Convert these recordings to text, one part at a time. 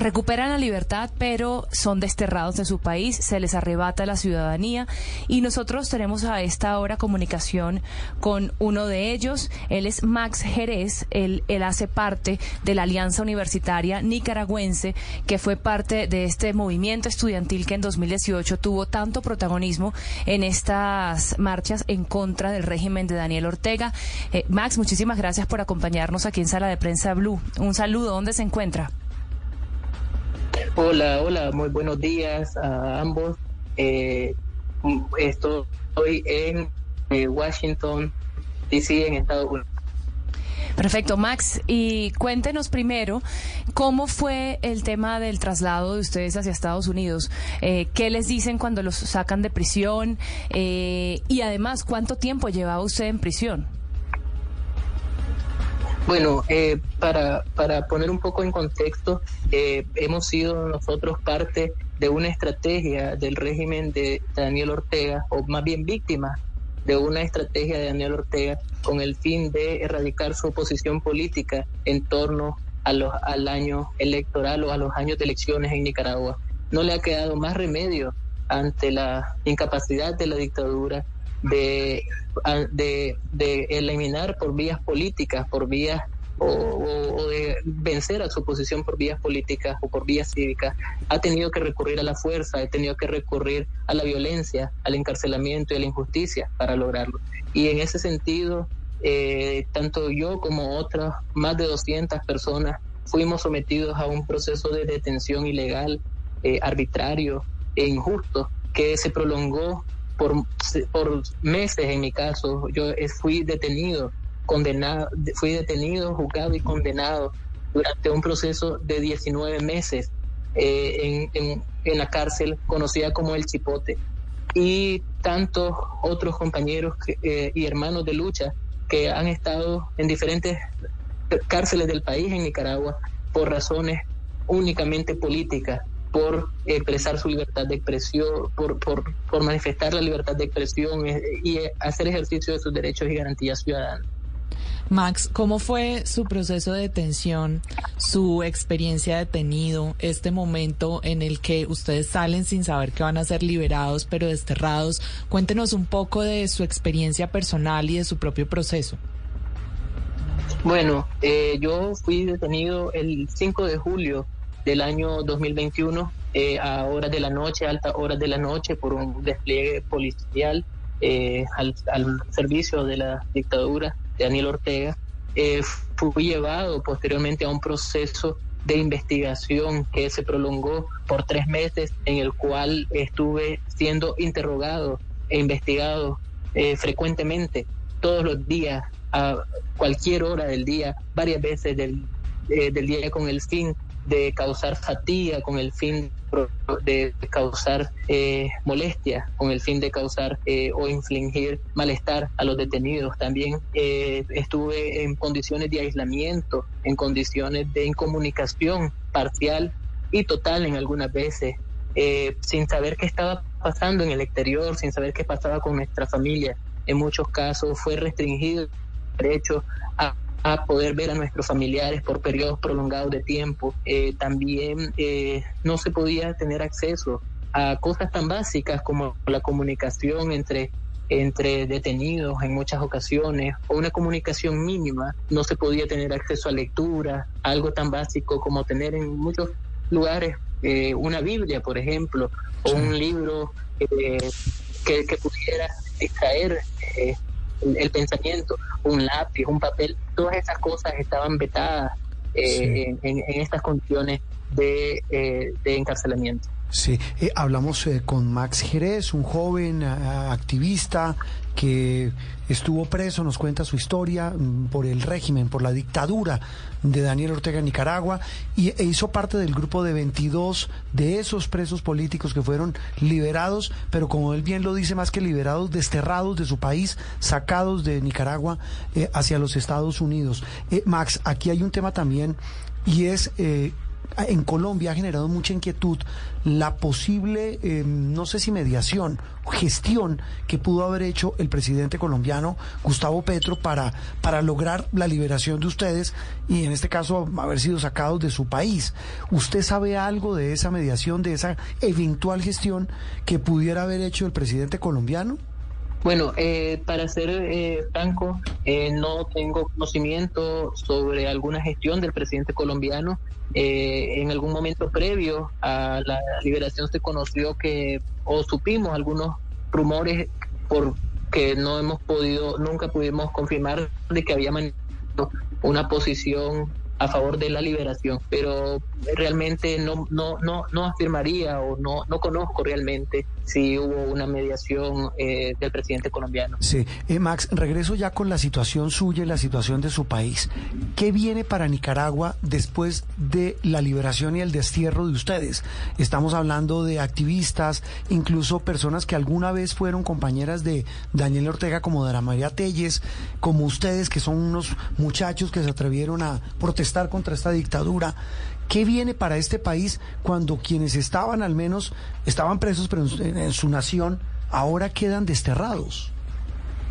recuperan la libertad, pero son desterrados de su país, se les arrebata la ciudadanía y nosotros tenemos a esta hora comunicación con uno de ellos. Él es Max Jerez, él, hace parte de la Alianza Universitaria Nicaragüense, que fue parte de este movimiento estudiantil que en 2018 tuvo tanto protagonismo en estas marchas en contra del régimen de Daniel Ortega. Eh, Max, muchísimas gracias por acompañarnos aquí en Sala de Prensa Blue. Un saludo, ¿dónde se encuentra? Hola, hola, muy buenos días a ambos. Eh, estoy en eh, Washington, D.C., en Estados Unidos. Perfecto, Max. Y cuéntenos primero cómo fue el tema del traslado de ustedes hacia Estados Unidos. Eh, ¿Qué les dicen cuando los sacan de prisión? Eh, y además, ¿cuánto tiempo llevaba usted en prisión? Bueno, eh, para, para poner un poco en contexto, eh, hemos sido nosotros parte de una estrategia del régimen de Daniel Ortega, o más bien víctima de una estrategia de Daniel Ortega con el fin de erradicar su oposición política en torno a los, al año electoral o a los años de elecciones en Nicaragua. No le ha quedado más remedio ante la incapacidad de la dictadura de, de, de eliminar por vías políticas, por vías o, de vencer a su oposición por vías políticas o por vías cívicas, ha tenido que recurrir a la fuerza, ha tenido que recurrir a la violencia, al encarcelamiento y a la injusticia para lograrlo. Y en ese sentido, eh, tanto yo como otras más de 200 personas fuimos sometidos a un proceso de detención ilegal, eh, arbitrario e injusto que se prolongó por, por meses en mi caso. Yo fui detenido condenado, fui detenido, juzgado y condenado durante un proceso de 19 meses eh, en, en, la cárcel conocida como el Chipote. Y tantos otros compañeros eh, y hermanos de lucha que han estado en diferentes cárceles del país en Nicaragua por razones únicamente políticas, por expresar su libertad de expresión, por, por, por manifestar la libertad de expresión eh, y hacer ejercicio de sus derechos y garantías ciudadanas. Max, ¿cómo fue su proceso de detención, su experiencia detenido, este momento en el que ustedes salen sin saber que van a ser liberados pero desterrados? Cuéntenos un poco de su experiencia personal y de su propio proceso. Bueno, eh, yo fui detenido el 5 de julio del año 2021 eh, a horas de la noche, altas horas de la noche, por un despliegue policial eh, al, servicio de la dictadura Daniel Ortega, eh, fui llevado posteriormente a un proceso de investigación que se prolongó por tres meses, en el cual estuve siendo interrogado e investigado eh, frecuentemente, todos los días, a cualquier hora del día, varias veces del, eh, del día con el fin de causar fatiga, con el fin de causar eh, molestia, con el fin de causar eh, o infligir malestar a los detenidos. También eh, estuve en condiciones de aislamiento, en condiciones de incomunicación parcial y total en algunas veces, eh, sin saber qué estaba pasando en el exterior, sin saber qué pasaba con nuestra familia. En muchos casos fue restringido derecho a a poder ver a nuestros familiares por periodos prolongados de tiempo. Eh, también eh, no se podía tener acceso a cosas tan básicas como la comunicación entre entre detenidos en muchas ocasiones o una comunicación mínima, no se podía tener acceso a lectura, algo tan básico como tener en muchos lugares eh, una Biblia, por ejemplo, o un libro que, que, pudiera extraer el, pensamiento, un lápiz, un papel, todas esas cosas estaban vetadas eh, en, estas condiciones de, eh, de encarcelamiento. Sí, eh, hablamos eh, con Max Jerez, un joven activista que estuvo preso, nos cuenta su historia mm, por el régimen, por la dictadura de Daniel Ortega en Nicaragua y, e hizo parte del grupo de 22 de esos presos políticos que fueron liberados, pero como él bien lo dice, más que liberados, desterrados de su país, sacados de Nicaragua eh, hacia los Estados Unidos. Max, aquí hay un tema también y es en Colombia ha generado mucha inquietud la posible, eh, no sé si mediación, gestión que pudo haber hecho el presidente colombiano Gustavo Petro para, para lograr la liberación de ustedes y en este caso haber sido sacados de su país. ¿Usted sabe algo de esa mediación, de esa eventual gestión que pudiera haber hecho el presidente colombiano? Bueno, eh, para ser eh, franco, eh, no tengo conocimiento sobre alguna gestión del presidente colombiano. en algún momento previo a la liberación se conoció que, o supimos algunos rumores por que no hemos podido, nunca pudimos confirmar de que había manifestado una posición a favor de la liberación, pero realmente no, no, no, no afirmaría o no, no conozco realmente si hubo una mediación eh, del presidente colombiano. Sí, eh, Max, regreso ya con la situación suya y la situación de su país. ¿Qué viene para Nicaragua después de la liberación y el destierro de ustedes? Estamos hablando de activistas, incluso personas que alguna vez fueron compañeras de Daniel Ortega, como Dara María Telles, como ustedes, que son unos muchachos que se atrevieron a protestar contra esta dictadura. ¿Qué viene para este país cuando quienes estaban al menos, estaban presos pero en, su nación, ahora quedan desterrados?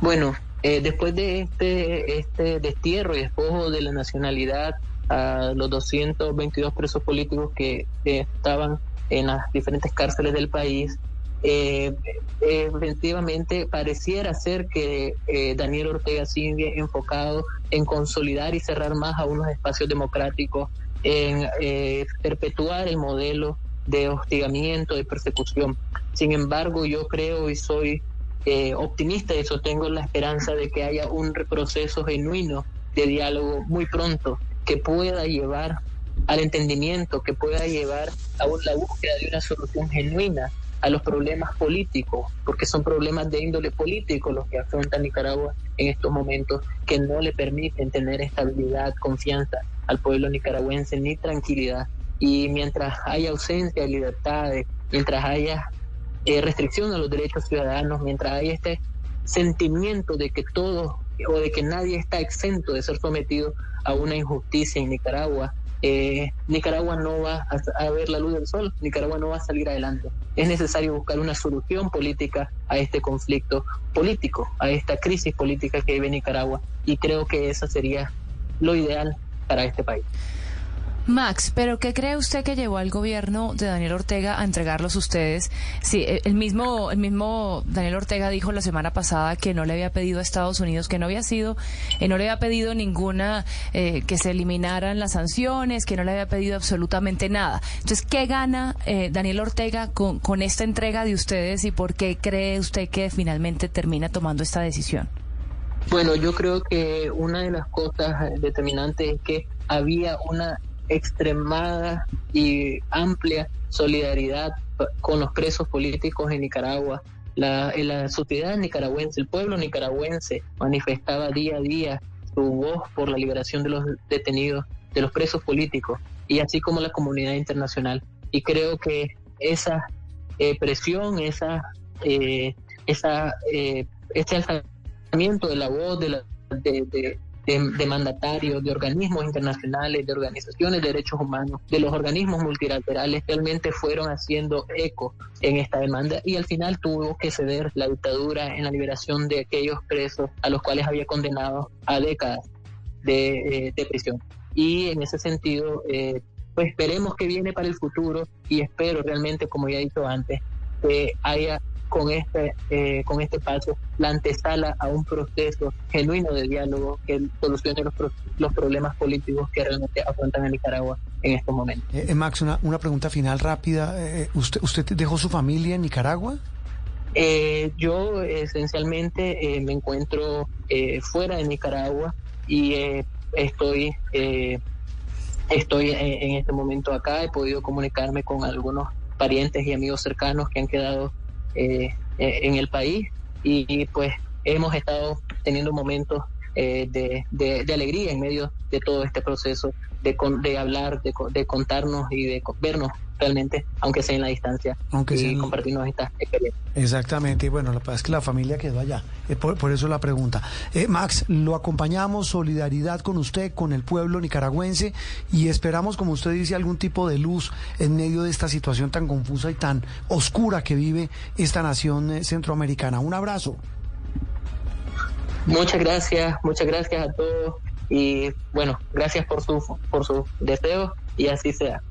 Bueno, eh, después de este, este destierro y despojo de la nacionalidad a los 222 presos políticos que, estaban en las diferentes cárceles del país, eh, efectivamente pareciera ser que eh, Daniel Ortega sigue enfocado en consolidar y cerrar más a unos espacios democráticos en eh, perpetuar el modelo de hostigamiento, de persecución. Sin embargo, yo creo y soy eh, optimista y eso tengo la esperanza de que haya un proceso genuino de diálogo muy pronto que pueda llevar al entendimiento, que pueda llevar a la búsqueda de una solución genuina a los problemas políticos, porque son problemas de índole político los que afronta Nicaragua en estos momentos, que no le permiten tener estabilidad, confianza al pueblo nicaragüense ni tranquilidad. Y mientras haya ausencia de libertades, mientras haya eh, restricción a los derechos ciudadanos, mientras haya este sentimiento de que todo o de que nadie está exento de ser sometido a una injusticia en Nicaragua, eh, Nicaragua no va a, ver la luz del sol, Nicaragua no va a salir adelante. Es necesario buscar una solución política a este conflicto político, a esta crisis política que vive Nicaragua, y creo que esa sería lo ideal para este país. Max, pero ¿qué cree usted que llevó al gobierno de Daniel Ortega a entregarlos ustedes? Sí, el mismo, el mismo Daniel Ortega dijo la semana pasada que no le había pedido a Estados Unidos, que no había sido, eh, no le había pedido ninguna, eh, que se eliminaran las sanciones, que no le había pedido absolutamente nada. Entonces, ¿qué gana eh, Daniel Ortega con, con esta entrega de ustedes y por qué cree usted que finalmente termina tomando esta decisión? Bueno, yo creo que una de las cosas determinantes es que había una extremada y amplia solidaridad con los presos políticos en Nicaragua. La, sociedad nicaragüense, el pueblo nicaragüense manifestaba día a día su voz por la liberación de los detenidos, de los presos políticos, y así como la comunidad internacional. Y creo que esa eh, presión, esa, eh, esa, eh, este alzamiento de la voz de, la, de, mandatarios, de organismos internacionales, de organizaciones de derechos humanos, de los organismos multilaterales, realmente fueron haciendo eco en esta demanda y al final tuvo que ceder la dictadura en la liberación de aquellos presos a los cuales había condenado a décadas de, eh, prisión. Y en ese sentido, eh, pues esperemos que viene para el futuro y espero realmente, como ya he dicho antes, que haya con este, eh, con este paso la antesala a un proceso genuino de diálogo que solucione los, los problemas políticos que realmente afrontan a Nicaragua en estos momentos. Eh, eh, Max, una, una pregunta final rápida. ¿usted, ¿Usted dejó su familia en Nicaragua? yo esencialmente me encuentro fuera de Nicaragua y estoy estoy en este momento acá. He podido comunicarme con algunos parientes y amigos cercanos que han quedado eh, en el país y, pues hemos estado teniendo momentos de, de, alegría en medio de todo este proceso, de, de hablar, de, de contarnos y de vernos realmente, aunque sea en la distancia, aunque y compartirnos esta experiencia. Exactamente, y bueno, la verdad es que la familia quedó allá, eh, por, eso la pregunta. Eh, Max, lo acompañamos, solidaridad con usted, con el pueblo nicaragüense, y esperamos, como usted dice, algún tipo de luz en medio de esta situación tan confusa y tan oscura que vive esta nación eh, centroamericana. Un abrazo. Muchas gracias, muchas gracias a todos y bueno, gracias por su por su deseo y así sea.